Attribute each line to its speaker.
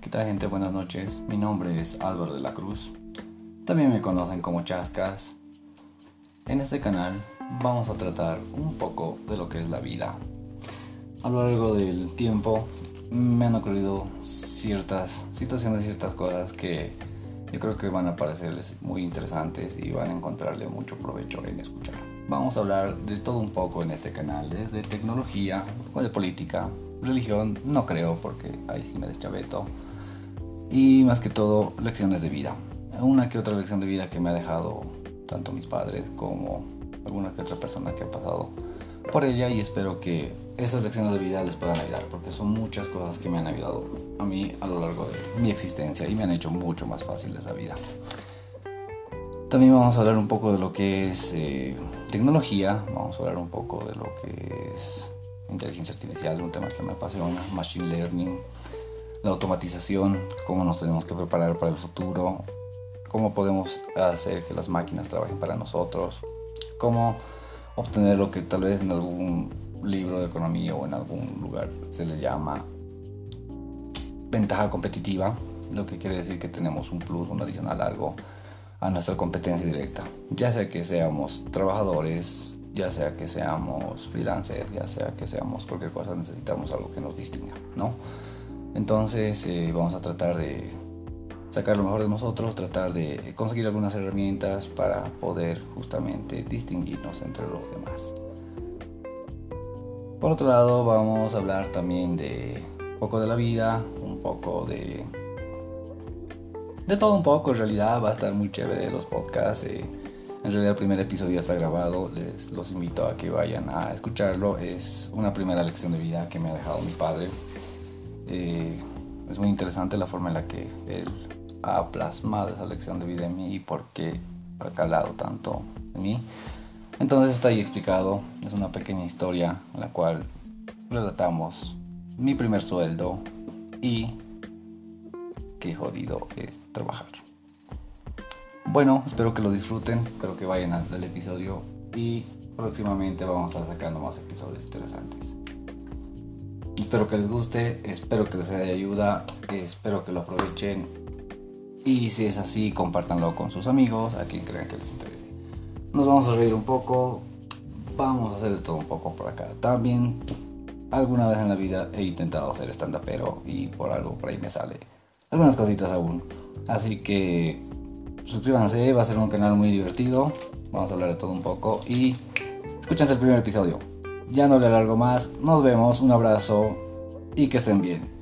Speaker 1: ¿Qué tal gente? Buenas noches. Mi nombre es Álvaro de la Cruz. También me conocen como Chascas. En este canal vamos a tratar un poco de lo que es la vida. A lo largo del tiempo me han ocurrido ciertas situaciones, ciertas cosas que yo creo que van a parecerles muy interesantes y van a encontrarle mucho provecho en escuchar. Vamos a hablar de todo un poco en este canal, desde tecnología de política, religión, no creo porque ahí sí me deschaveto y más que todo lecciones de vida. Una que otra lección de vida que me ha dejado tanto mis padres como alguna que otra persona que ha pasado por ella y espero que estas lecciones de vida les puedan ayudar porque son muchas cosas que me han ayudado a mí a lo largo de mi existencia y me han hecho mucho más fácil esa vida. También vamos a hablar un poco de lo que es eh, tecnología, vamos a hablar un poco de lo que es inteligencia artificial, un tema que me apasiona, machine learning, la automatización, cómo nos tenemos que preparar para el futuro, cómo podemos hacer que las máquinas trabajen para nosotros, cómo obtener lo que tal vez en algún libro de economía o en algún lugar se le llama ventaja competitiva, lo que quiere decir que tenemos un plus, un adicional algo a nuestra competencia directa, ya sea que seamos trabajadores, ya sea que seamos freelancers, ya sea que seamos cualquier cosa, necesitamos algo que nos distinga, ¿no? Entonces eh, vamos a tratar de sacar lo mejor de nosotros, tratar de conseguir algunas herramientas para poder justamente distinguirnos entre los demás. Por otro lado vamos a hablar también de un poco de la vida, un poco de... De todo un poco, en realidad va a estar muy chévere los podcasts. Eh, en realidad el primer episodio está grabado, les los invito a que vayan a escucharlo. Es una primera lección de vida que me ha dejado mi padre eh, es muy interesante la forma en la que él ha plasmado esa lección de vida en mí y por qué ha calado tanto en mí. Entonces está ahí explicado, es una pequeña historia en la cual relatamos mi primer sueldo y qué jodido es trabajar. Bueno, espero que lo disfruten, espero que vayan al episodio y próximamente vamos a estar sacando más episodios interesantes. Espero que les guste, espero que les sea de ayuda, espero que lo aprovechen y si es así, compártanlo con sus amigos, a quien crean que les interese. Nos vamos a reír un poco, vamos a hacer de todo un poco por acá. También alguna vez en la vida he intentado hacer stand pero y por algo por ahí me sale algunas cositas aún. Así que suscríbanse, va a ser un canal muy divertido. Vamos a hablar de todo un poco y escúchense el primer episodio. Ya no le alargo más, nos vemos, un abrazo y que estén bien.